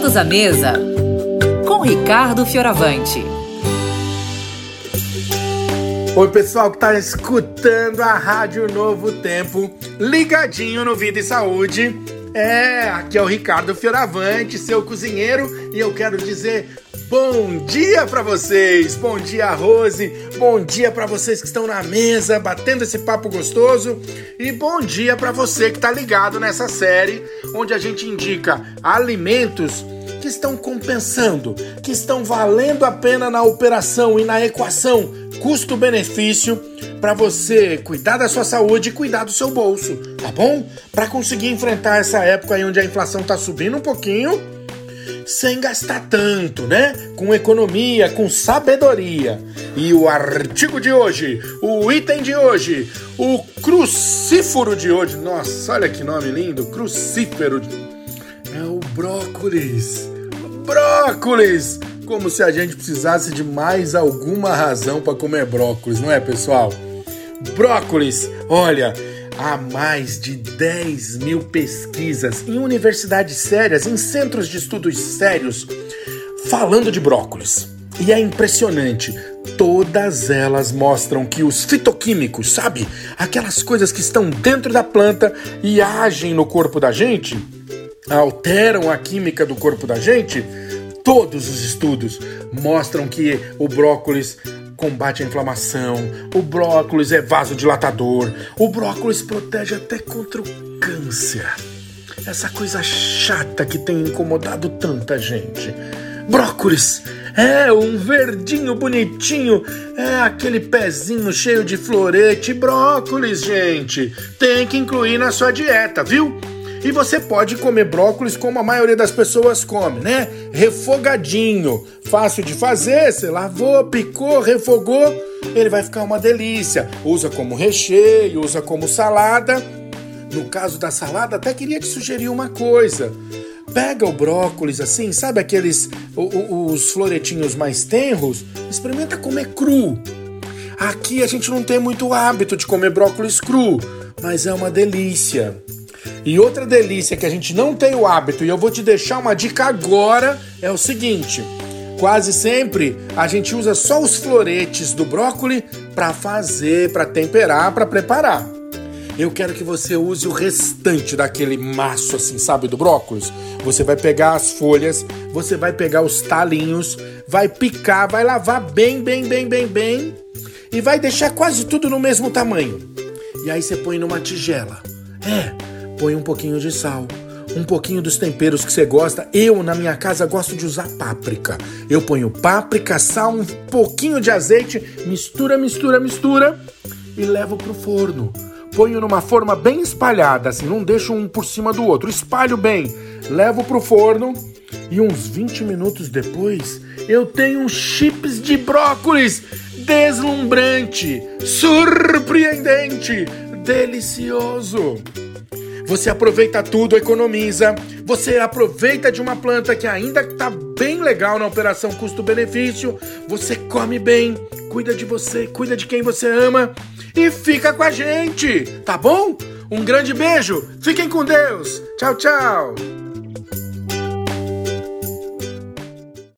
Todos à mesa com Ricardo Fioravante. Oi, pessoal que está escutando a Rádio Novo Tempo, ligadinho no Vida e Saúde. É, aqui é o Ricardo Fioravante, seu cozinheiro, e eu quero dizer bom dia para vocês. Bom dia, Rose. Bom dia para vocês que estão na mesa batendo esse papo gostoso e bom dia para você que está ligado nessa série onde a gente indica alimentos que estão compensando, que estão valendo a pena na operação e na equação custo-benefício para você cuidar da sua saúde e cuidar do seu bolso, tá bom? Para conseguir enfrentar essa época aí onde a inflação tá subindo um pouquinho, sem gastar tanto, né? Com economia, com sabedoria. E o artigo de hoje, o item de hoje, o crucífero de hoje. Nossa, olha que nome lindo, crucífero. O brócolis. Brócolis! Como se a gente precisasse de mais alguma razão para comer brócolis, não é, pessoal? Brócolis, olha, há mais de 10 mil pesquisas em universidades sérias, em centros de estudos sérios, falando de brócolis. E é impressionante, todas elas mostram que os fitoquímicos, sabe? Aquelas coisas que estão dentro da planta e agem no corpo da gente, alteram a química do corpo da gente, todos os estudos mostram que o brócolis combate a inflamação, o brócolis é vasodilatador, o brócolis protege até contra o câncer. Essa coisa chata que tem incomodado tanta gente. Brócolis é um verdinho bonitinho, é aquele pezinho cheio de florete. Brócolis, gente, tem que incluir na sua dieta, viu? E você pode comer brócolis como a maioria das pessoas come, né? Refogadinho, fácil de fazer, você lavou, picou, refogou, ele vai ficar uma delícia. Usa como recheio, usa como salada. No caso da salada, até queria te sugerir uma coisa. Pega o brócolis assim, sabe aqueles os floretinhos mais tenros? Experimenta comer cru. Aqui a gente não tem muito hábito de comer brócolis cru, mas é uma delícia. E outra delícia que a gente não tem o hábito, e eu vou te deixar uma dica agora, é o seguinte: quase sempre a gente usa só os floretes do brócolis para fazer, para temperar, para preparar. Eu quero que você use o restante daquele maço assim, sabe, do brócolis. Você vai pegar as folhas, você vai pegar os talinhos, vai picar, vai lavar bem, bem, bem, bem, bem e vai deixar quase tudo no mesmo tamanho. E aí você põe numa tigela. É, põe um pouquinho de sal, um pouquinho dos temperos que você gosta. Eu, na minha casa, gosto de usar páprica. Eu ponho páprica, sal, um pouquinho de azeite, mistura, mistura, mistura e levo pro forno. Ponho numa forma bem espalhada, assim, não deixo um por cima do outro. Espalho bem, levo pro forno e uns 20 minutos depois eu tenho chips de brócolis deslumbrante, surpreendente, delicioso. Você aproveita tudo, economiza. Você aproveita de uma planta que ainda está bem legal na operação custo-benefício. Você come bem, cuida de você, cuida de quem você ama e fica com a gente, tá bom? Um grande beijo, fiquem com Deus. Tchau, tchau.